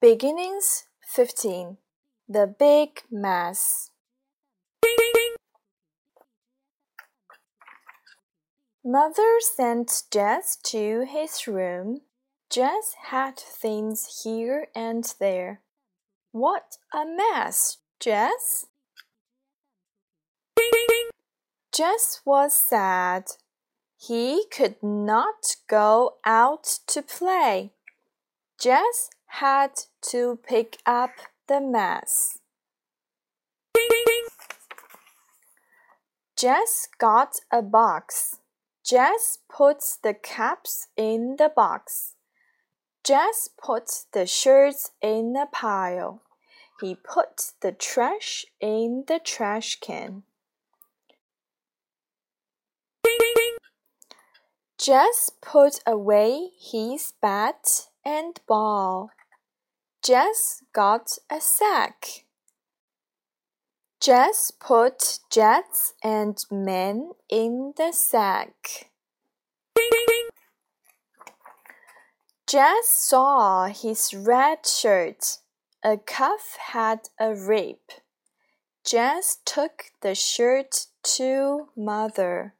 Beginnings 15 The Big Mess. Mother sent Jess to his room. Jess had things here and there. What a mess, Jess! Jess was sad. He could not go out to play. Jess had to pick up the mess. Jess got a box. Jess put the caps in the box. Jess put the shirts in a pile. He put the trash in the trash can. Jess put away his bat and ball. Jess got a sack. Jess put Jets and men in the sack. Jess saw his red shirt. A cuff had a rip. Jess took the shirt to mother.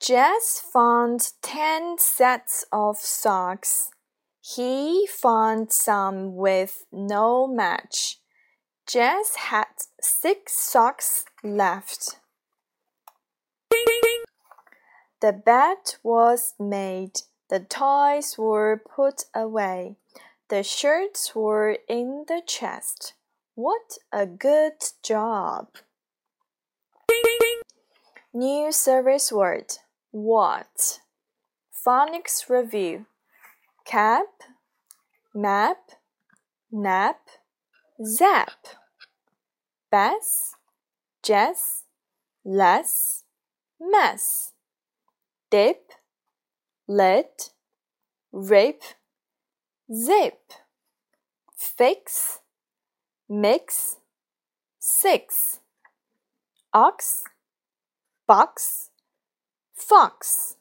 Jess found ten sets of socks. He found some with no match. Jess had six socks left. The bed was made. The toys were put away. The shirts were in the chest. What a good job! New service word. What? Phonics review. Cap, map, nap, zap. bass, Jess, less, mess. Dip, let, rip, zip. Fix, mix, six. Ox, box, fox.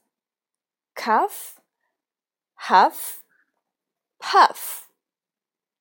Cuff, huff, puff.